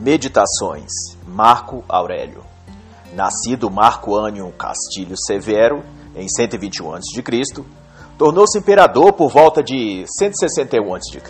Meditações Marco Aurélio Nascido Marco Ânio Castilho Severo em 121 a.C., tornou-se imperador por volta de 161 a.C.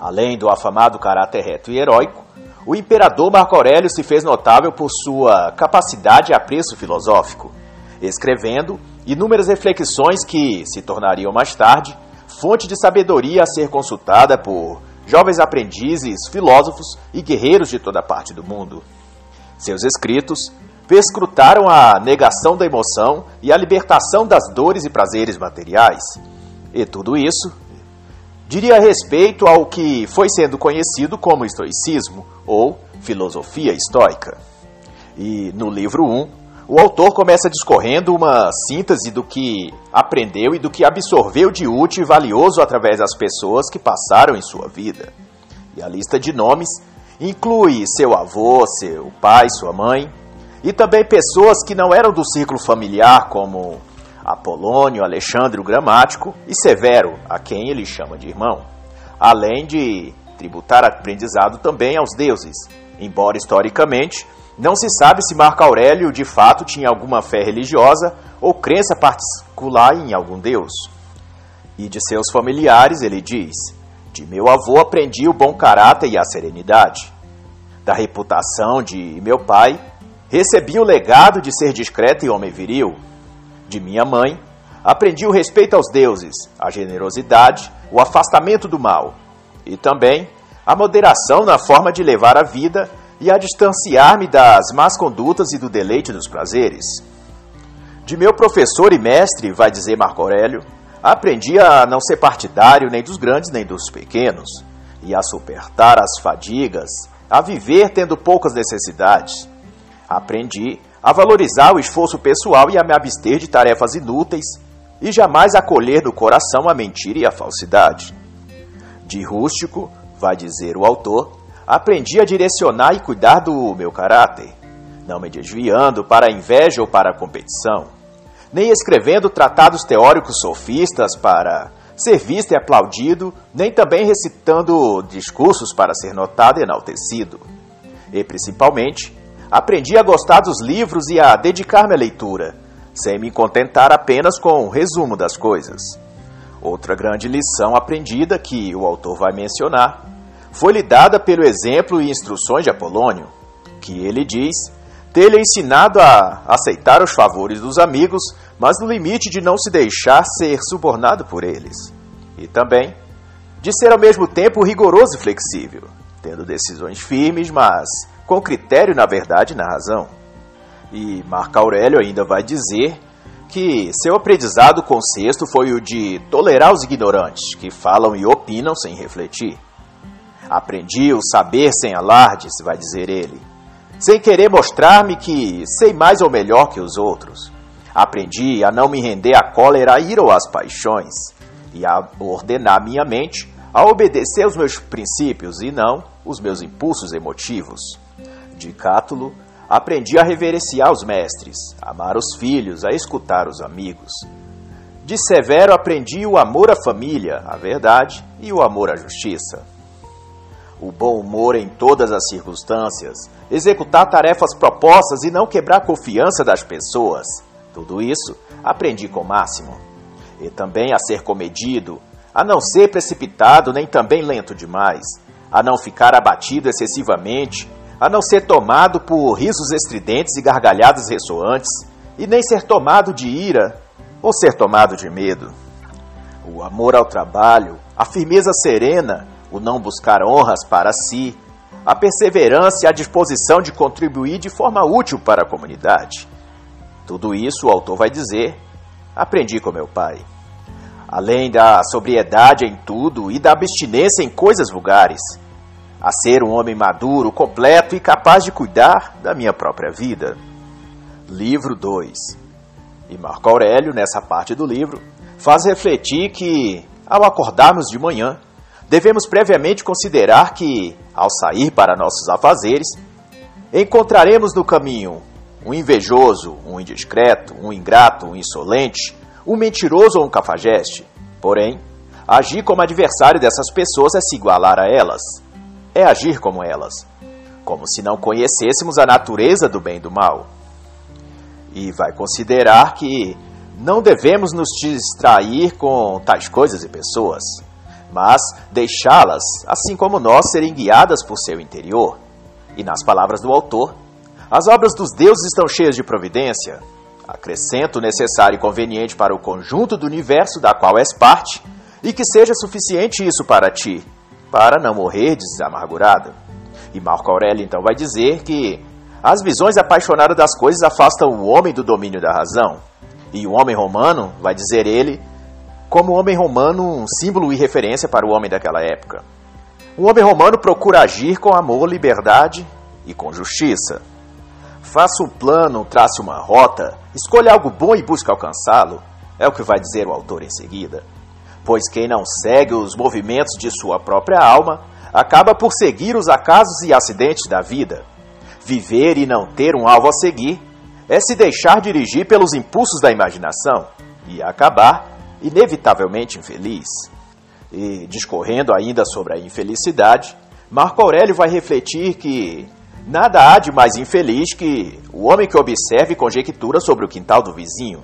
Além do afamado caráter reto e heróico, o imperador Marco Aurélio se fez notável por sua capacidade e apreço filosófico, escrevendo inúmeras reflexões que se tornariam mais tarde fonte de sabedoria a ser consultada por jovens aprendizes, filósofos e guerreiros de toda parte do mundo. Seus escritos perscrutaram a negação da emoção e a libertação das dores e prazeres materiais. E tudo isso diria respeito ao que foi sendo conhecido como estoicismo ou filosofia estoica. E no livro 1, o autor começa discorrendo uma síntese do que aprendeu e do que absorveu de útil e valioso através das pessoas que passaram em sua vida. E a lista de nomes inclui seu avô, seu pai, sua mãe, e também pessoas que não eram do círculo familiar, como Apolônio, Alexandre o Gramático e Severo, a quem ele chama de irmão, além de tributar aprendizado também aos deuses, embora historicamente não se sabe se Marco Aurélio de fato tinha alguma fé religiosa ou crença particular em algum deus. E de seus familiares ele diz: De meu avô aprendi o bom caráter e a serenidade. Da reputação de meu pai, recebi o legado de ser discreto e homem viril. De minha mãe, aprendi o respeito aos deuses, a generosidade, o afastamento do mal e também a moderação na forma de levar a vida e a distanciar-me das más condutas e do deleite dos prazeres. De meu professor e mestre, vai dizer Marco Aurélio, aprendi a não ser partidário nem dos grandes nem dos pequenos, e a suportar as fadigas, a viver tendo poucas necessidades. Aprendi a valorizar o esforço pessoal e a me abster de tarefas inúteis, e jamais acolher do coração a mentira e a falsidade. De rústico, vai dizer o autor, aprendi a direcionar e cuidar do meu caráter, não me desviando para a inveja ou para a competição, nem escrevendo tratados teóricos sofistas para ser visto e aplaudido, nem também recitando discursos para ser notado e enaltecido. E, principalmente, aprendi a gostar dos livros e a dedicar-me à leitura, sem me contentar apenas com o resumo das coisas. Outra grande lição aprendida que o autor vai mencionar foi-lhe dada pelo exemplo e instruções de Apolônio, que ele diz ter-lhe ensinado a aceitar os favores dos amigos, mas no limite de não se deixar ser subornado por eles. E também de ser ao mesmo tempo rigoroso e flexível, tendo decisões firmes, mas com critério na verdade e na razão. E Marco Aurélio ainda vai dizer que seu aprendizado com sexto foi o de tolerar os ignorantes, que falam e opinam sem refletir. Aprendi o saber sem alardes, vai dizer ele, sem querer mostrar-me que sei mais ou melhor que os outros. Aprendi a não me render à cólera, à ira ou às paixões, e a ordenar minha mente a obedecer aos meus princípios e não os meus impulsos emotivos. De Cátulo, aprendi a reverenciar os mestres, amar os filhos, a escutar os amigos. De Severo aprendi o amor à família, à verdade e o amor à justiça o bom humor em todas as circunstâncias, executar tarefas propostas e não quebrar a confiança das pessoas. Tudo isso aprendi com Máximo. E também a ser comedido, a não ser precipitado nem também lento demais, a não ficar abatido excessivamente, a não ser tomado por risos estridentes e gargalhadas ressoantes, e nem ser tomado de ira ou ser tomado de medo. O amor ao trabalho, a firmeza serena, o não buscar honras para si, a perseverança e a disposição de contribuir de forma útil para a comunidade. Tudo isso, o autor vai dizer, aprendi com meu pai. Além da sobriedade em tudo e da abstinência em coisas vulgares, a ser um homem maduro, completo e capaz de cuidar da minha própria vida. Livro 2. E Marco Aurélio, nessa parte do livro, faz refletir que, ao acordarmos de manhã, devemos previamente considerar que, ao sair para nossos afazeres, encontraremos no caminho um invejoso, um indiscreto, um ingrato, um insolente, um mentiroso ou um cafajeste. Porém, agir como adversário dessas pessoas é se igualar a elas, é agir como elas. como se não conhecêssemos a natureza do bem e do mal. E vai considerar que não devemos nos distrair com tais coisas e pessoas, mas deixá-las, assim como nós, serem guiadas por seu interior. E nas palavras do autor, as obras dos deuses estão cheias de providência. Acrescento necessário e conveniente para o conjunto do universo da qual és parte, e que seja suficiente isso para ti, para não morrer desamargurado. E Marco Aurélio então vai dizer que as visões apaixonadas das coisas afastam o homem do domínio da razão. E o homem romano, vai dizer ele, como homem romano um símbolo e referência para o homem daquela época. O homem romano procura agir com amor, liberdade e com justiça. Faça um plano, trace uma rota, escolha algo bom e busque alcançá-lo, é o que vai dizer o autor em seguida. Pois quem não segue os movimentos de sua própria alma, acaba por seguir os acasos e acidentes da vida. Viver e não ter um alvo a seguir é se deixar dirigir pelos impulsos da imaginação e acabar, inevitavelmente, infeliz. E, discorrendo ainda sobre a infelicidade, Marco Aurélio vai refletir que nada há de mais infeliz que o homem que observa e conjectura sobre o quintal do vizinho,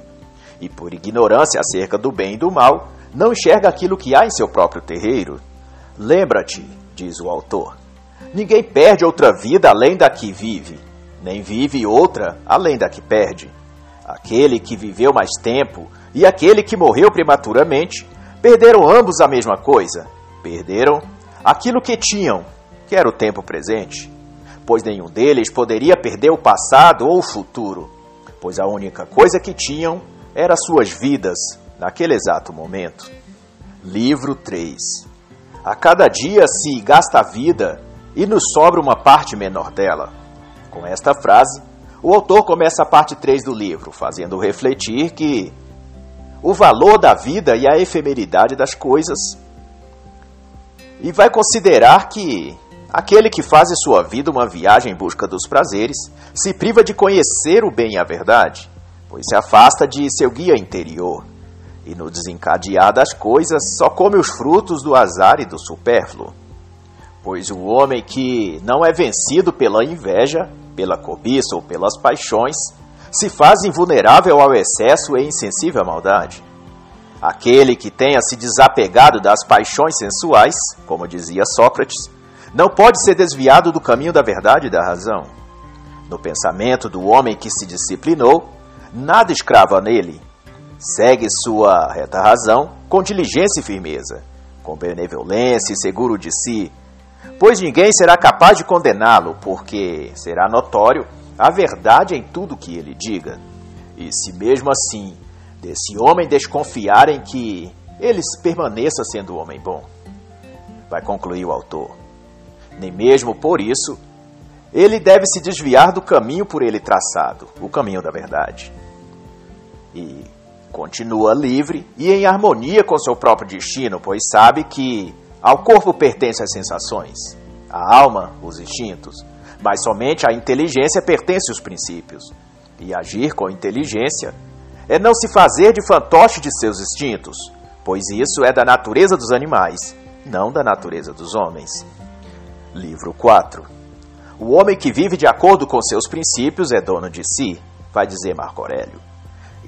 e por ignorância acerca do bem e do mal, não enxerga aquilo que há em seu próprio terreiro. Lembra-te, diz o autor, ninguém perde outra vida além da que vive nem vive outra além da que perde. Aquele que viveu mais tempo e aquele que morreu prematuramente perderam ambos a mesma coisa. Perderam aquilo que tinham, que era o tempo presente. Pois nenhum deles poderia perder o passado ou o futuro, pois a única coisa que tinham era suas vidas naquele exato momento. Livro 3 A cada dia se gasta a vida e nos sobra uma parte menor dela. Com esta frase, o autor começa a parte 3 do livro, fazendo refletir que o valor da vida e a efemeridade das coisas, e vai considerar que aquele que faz em sua vida uma viagem em busca dos prazeres se priva de conhecer o bem e a verdade, pois se afasta de seu guia interior, e no desencadear das coisas só come os frutos do azar e do supérfluo. Pois o homem que não é vencido pela inveja pela cobiça ou pelas paixões, se faz invulnerável ao excesso e insensível à maldade. Aquele que tenha se desapegado das paixões sensuais, como dizia Sócrates, não pode ser desviado do caminho da verdade e da razão. No pensamento do homem que se disciplinou, nada escrava nele. Segue sua reta razão com diligência e firmeza, com benevolência e seguro de si, pois ninguém será capaz de condená-lo, porque será notório a verdade em tudo que ele diga. E se mesmo assim desse homem desconfiarem que ele permaneça sendo homem bom, vai concluir o autor. Nem mesmo por isso ele deve se desviar do caminho por ele traçado, o caminho da verdade. E continua livre e em harmonia com seu próprio destino, pois sabe que ao corpo pertence as sensações, à alma os instintos, mas somente à inteligência pertence os princípios. E agir com inteligência é não se fazer de fantoche de seus instintos, pois isso é da natureza dos animais, não da natureza dos homens. Livro 4 O homem que vive de acordo com seus princípios é dono de si, vai dizer Marco Aurélio,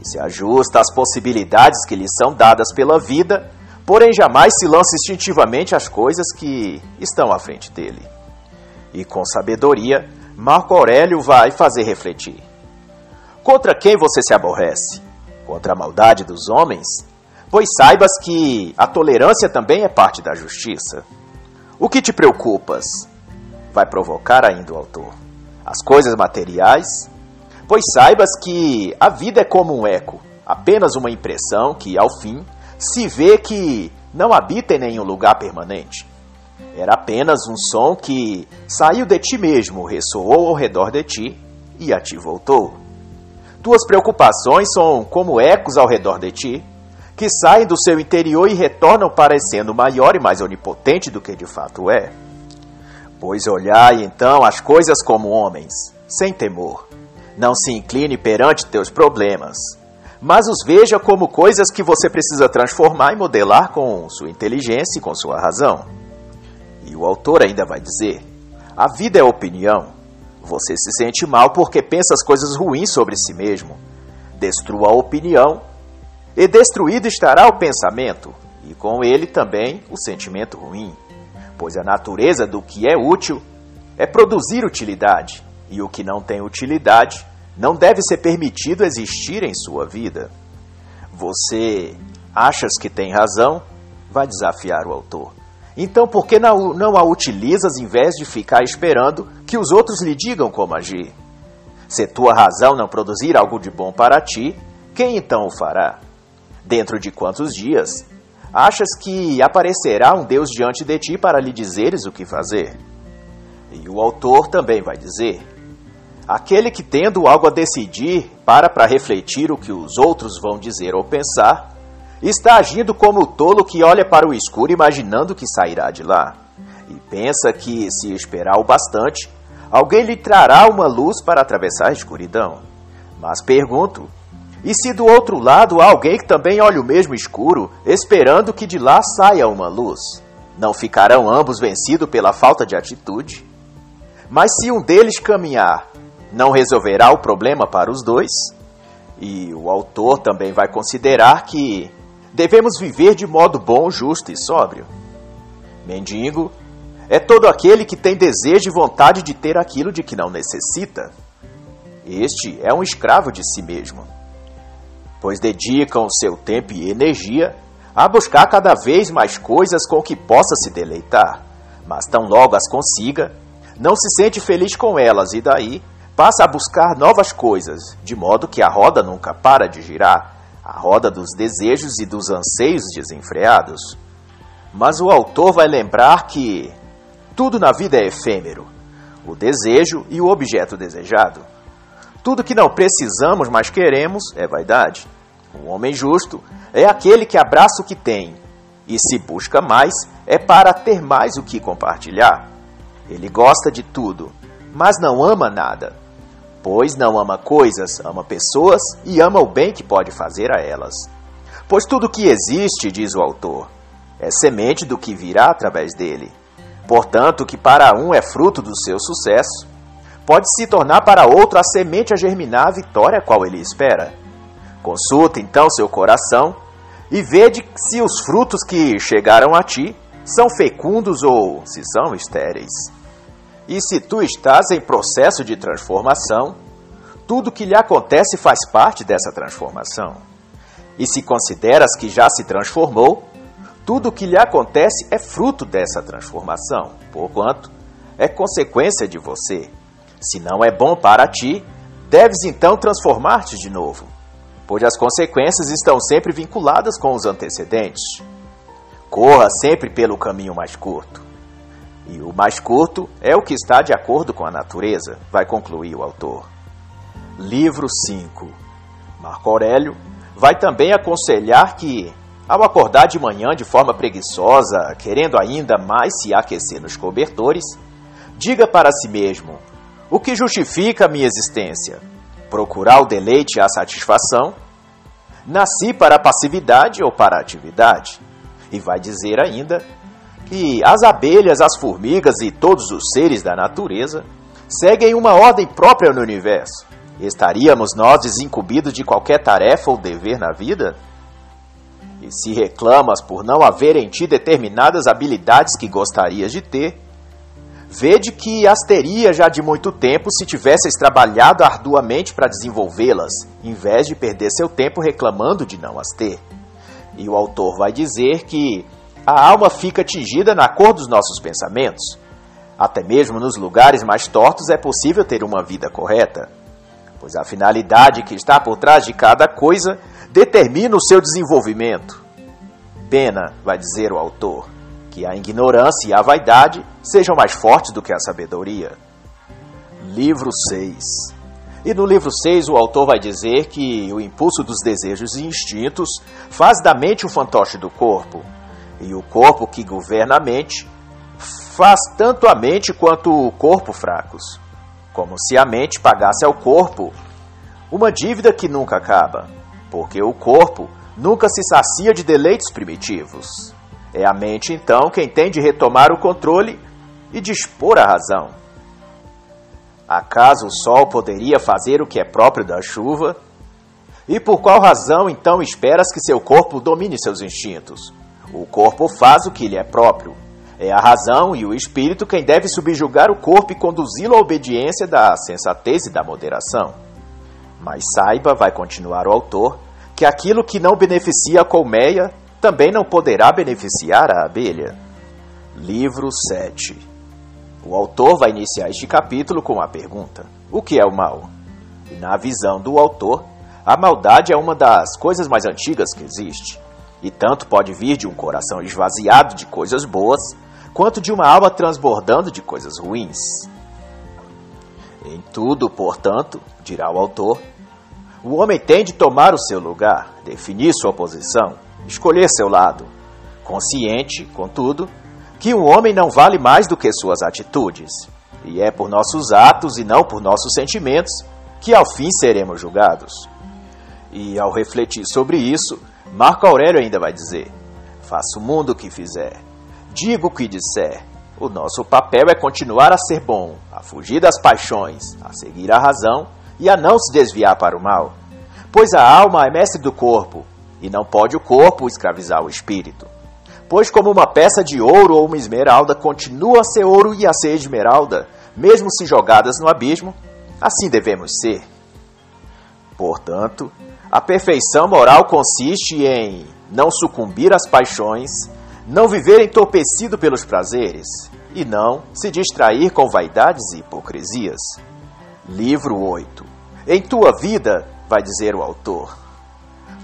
e se ajusta às possibilidades que lhe são dadas pela vida porém jamais se lança instintivamente às coisas que estão à frente dele. E com sabedoria, Marco Aurélio vai fazer refletir. Contra quem você se aborrece? Contra a maldade dos homens? Pois saibas que a tolerância também é parte da justiça. O que te preocupas? Vai provocar ainda o autor. As coisas materiais? Pois saibas que a vida é como um eco, apenas uma impressão que, ao fim, se vê que não habita em nenhum lugar permanente. Era apenas um som que saiu de ti mesmo, ressoou ao redor de ti e a ti voltou. Tuas preocupações são como ecos ao redor de ti, que saem do seu interior e retornam parecendo maior e mais onipotente do que de fato é. Pois olhai então as coisas como homens, sem temor. Não se incline perante teus problemas, mas os veja como coisas que você precisa transformar e modelar com sua inteligência e com sua razão. E o autor ainda vai dizer: A vida é opinião. Você se sente mal porque pensa as coisas ruins sobre si mesmo. Destrua a opinião, e destruído estará o pensamento, e com ele também o sentimento ruim. Pois a natureza do que é útil é produzir utilidade, e o que não tem utilidade não deve ser permitido existir em sua vida. Você achas que tem razão? Vai desafiar o autor. Então, por que não, não a utilizas em vez de ficar esperando que os outros lhe digam como agir? Se tua razão não produzir algo de bom para ti, quem então o fará? Dentro de quantos dias? Achas que aparecerá um Deus diante de ti para lhe dizeres o que fazer? E o autor também vai dizer: Aquele que tendo algo a decidir, para para refletir o que os outros vão dizer ou pensar, está agindo como o tolo que olha para o escuro imaginando que sairá de lá. E pensa que, se esperar o bastante, alguém lhe trará uma luz para atravessar a escuridão. Mas pergunto: e se do outro lado há alguém que também olha o mesmo escuro, esperando que de lá saia uma luz? Não ficarão ambos vencidos pela falta de atitude? Mas se um deles caminhar, não resolverá o problema para os dois? E o autor também vai considerar que devemos viver de modo bom, justo e sóbrio. Mendigo é todo aquele que tem desejo e vontade de ter aquilo de que não necessita. Este é um escravo de si mesmo, pois dedicam seu tempo e energia a buscar cada vez mais coisas com que possa se deleitar, mas tão logo as consiga, não se sente feliz com elas e daí passa a buscar novas coisas, de modo que a roda nunca para de girar a roda dos desejos e dos anseios desenfreados. Mas o autor vai lembrar que tudo na vida é efêmero: o desejo e o objeto desejado. Tudo que não precisamos, mas queremos, é vaidade. O homem justo é aquele que abraça o que tem, e se busca mais, é para ter mais o que compartilhar. Ele gosta de tudo, mas não ama nada pois não ama coisas, ama pessoas e ama o bem que pode fazer a elas. Pois tudo que existe, diz o autor, é semente do que virá através dele. Portanto, que para um é fruto do seu sucesso, pode se tornar para outro a semente a germinar a vitória qual ele espera. Consulta então seu coração e vede se os frutos que chegaram a ti são fecundos ou se são estéreis. E se tu estás em processo de transformação, tudo que lhe acontece faz parte dessa transformação. E se consideras que já se transformou, tudo o que lhe acontece é fruto dessa transformação, porquanto é consequência de você. Se não é bom para ti, deves então transformar-te de novo, pois as consequências estão sempre vinculadas com os antecedentes. Corra sempre pelo caminho mais curto. E o mais curto é o que está de acordo com a natureza, vai concluir o autor. Livro 5 Marco Aurélio vai também aconselhar que, ao acordar de manhã de forma preguiçosa, querendo ainda mais se aquecer nos cobertores, diga para si mesmo: o que justifica a minha existência? Procurar o deleite e a satisfação? Nasci para a passividade ou para a atividade? E vai dizer ainda que as abelhas, as formigas e todos os seres da natureza seguem uma ordem própria no universo. Estaríamos nós desincumbidos de qualquer tarefa ou dever na vida? E se reclamas por não haver em ti determinadas habilidades que gostarias de ter, vede que as teria já de muito tempo se tivesses trabalhado arduamente para desenvolvê-las, em vez de perder seu tempo reclamando de não as ter. E o autor vai dizer que a alma fica tingida na cor dos nossos pensamentos. Até mesmo nos lugares mais tortos é possível ter uma vida correta, pois a finalidade que está por trás de cada coisa determina o seu desenvolvimento. Pena, vai dizer o autor, que a ignorância e a vaidade sejam mais fortes do que a sabedoria. Livro 6 E no livro 6 o autor vai dizer que o impulso dos desejos e instintos faz da mente o fantoche do corpo, e o corpo que governa a mente faz tanto a mente quanto o corpo fracos, como se a mente pagasse ao corpo uma dívida que nunca acaba, porque o corpo nunca se sacia de deleites primitivos. É a mente, então, quem tem de retomar o controle e dispor a razão. Acaso o sol poderia fazer o que é próprio da chuva? E por qual razão então esperas que seu corpo domine seus instintos? O corpo faz o que lhe é próprio. É a razão e o espírito quem deve subjugar o corpo e conduzi-lo à obediência da sensatez e da moderação. Mas saiba, vai continuar o autor, que aquilo que não beneficia a colmeia também não poderá beneficiar a abelha. Livro 7 O autor vai iniciar este capítulo com a pergunta: O que é o mal? E na visão do autor, a maldade é uma das coisas mais antigas que existe, e tanto pode vir de um coração esvaziado de coisas boas, quanto de uma alma transbordando de coisas ruins. Em tudo, portanto, dirá o autor, o homem tem de tomar o seu lugar, definir sua posição, escolher seu lado, consciente, contudo, que o homem não vale mais do que suas atitudes, e é por nossos atos e não por nossos sentimentos que ao fim seremos julgados. E ao refletir sobre isso, Marco Aurélio ainda vai dizer: Faça o mundo o que fizer, diga o que disser. O nosso papel é continuar a ser bom, a fugir das paixões, a seguir a razão e a não se desviar para o mal. Pois a alma é mestre do corpo, e não pode o corpo escravizar o espírito. Pois, como uma peça de ouro ou uma esmeralda continua a ser ouro e a ser esmeralda, mesmo se jogadas no abismo, assim devemos ser. Portanto, a perfeição moral consiste em não sucumbir às paixões, não viver entorpecido pelos prazeres e não se distrair com vaidades e hipocrisias. Livro 8. Em tua vida, vai dizer o autor,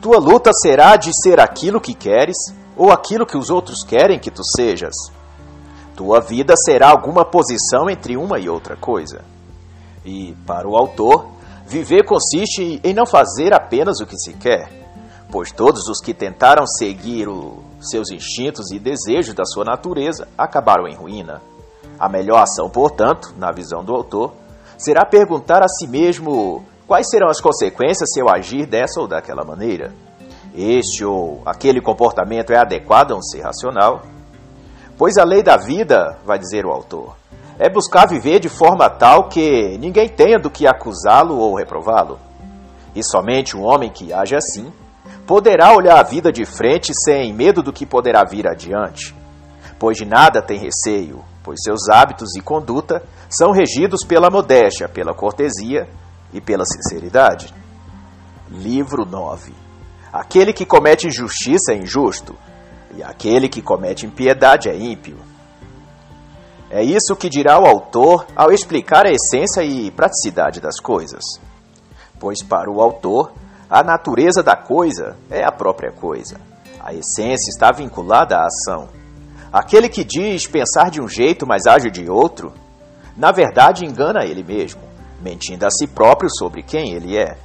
tua luta será de ser aquilo que queres ou aquilo que os outros querem que tu sejas. Tua vida será alguma posição entre uma e outra coisa. E, para o autor, viver consiste em não fazer apenas o que se quer, pois todos os que tentaram seguir os seus instintos e desejos da sua natureza acabaram em ruína. A melhor ação, portanto, na visão do autor, será perguntar a si mesmo quais serão as consequências se eu agir dessa ou daquela maneira. Este ou aquele comportamento é adequado a um ser racional? Pois a lei da vida, vai dizer o autor, é buscar viver de forma tal que ninguém tenha do que acusá-lo ou reprová-lo. E somente um homem que age assim poderá olhar a vida de frente sem medo do que poderá vir adiante, pois de nada tem receio, pois seus hábitos e conduta são regidos pela modéstia, pela cortesia e pela sinceridade. Livro 9. Aquele que comete injustiça é injusto, e aquele que comete impiedade é ímpio. É isso que dirá o autor ao explicar a essência e praticidade das coisas. Pois para o autor, a natureza da coisa é a própria coisa. A essência está vinculada à ação. Aquele que diz pensar de um jeito, mas age de outro, na verdade engana ele mesmo, mentindo a si próprio sobre quem ele é.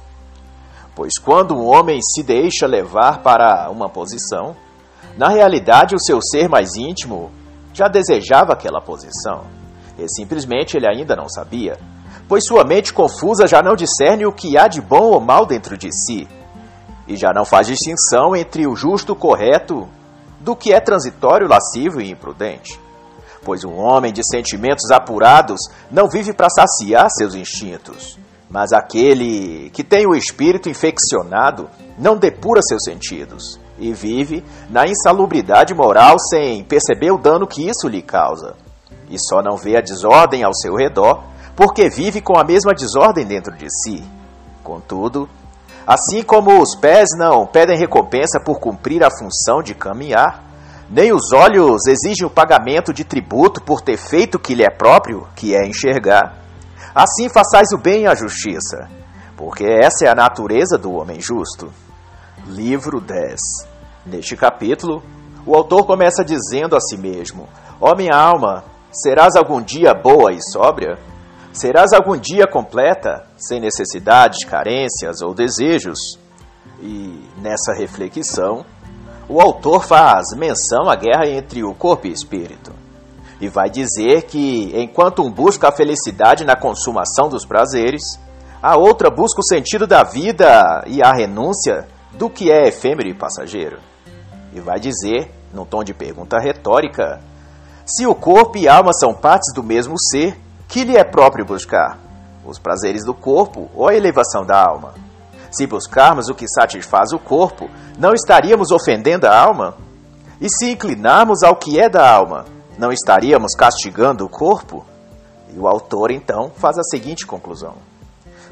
Pois quando um homem se deixa levar para uma posição, na realidade o seu ser mais íntimo já desejava aquela posição, e simplesmente ele ainda não sabia, pois sua mente confusa já não discerne o que há de bom ou mal dentro de si, e já não faz distinção entre o justo, correto do que é transitório, lascivo e imprudente. Pois um homem de sentimentos apurados não vive para saciar seus instintos, mas aquele que tem o espírito infeccionado não depura seus sentidos e vive na insalubridade moral sem perceber o dano que isso lhe causa. E só não vê a desordem ao seu redor porque vive com a mesma desordem dentro de si. Contudo, Assim como os pés não pedem recompensa por cumprir a função de caminhar, nem os olhos exigem o pagamento de tributo por ter feito o que lhe é próprio, que é enxergar, assim façais o bem e a justiça, porque essa é a natureza do homem justo. Livro 10 Neste capítulo, o autor começa dizendo a si mesmo: Ó oh, minha alma, serás algum dia boa e sóbria? Serás algum dia completa, sem necessidades, carências ou desejos? E nessa reflexão, o autor faz menção à guerra entre o corpo e espírito. E vai dizer que, enquanto um busca a felicidade na consumação dos prazeres, a outra busca o sentido da vida e a renúncia do que é efêmero e passageiro. E vai dizer, num tom de pergunta retórica, se o corpo e a alma são partes do mesmo ser, que lhe é próprio buscar? os prazeres do corpo ou a elevação da alma? Se buscarmos o que satisfaz o corpo, não estaríamos ofendendo a alma? E se inclinarmos ao que é da alma, não estaríamos castigando o corpo? E o autor então faz a seguinte conclusão: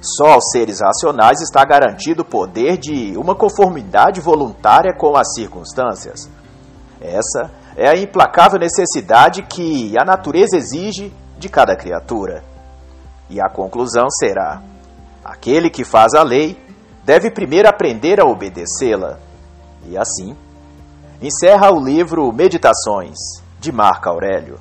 Só aos seres racionais está garantido o poder de uma conformidade voluntária com as circunstâncias. Essa é a implacável necessidade que a natureza exige de cada criatura. E a conclusão será: aquele que faz a lei deve primeiro aprender a obedecê-la. E assim, encerra o livro Meditações, de Marco Aurélio.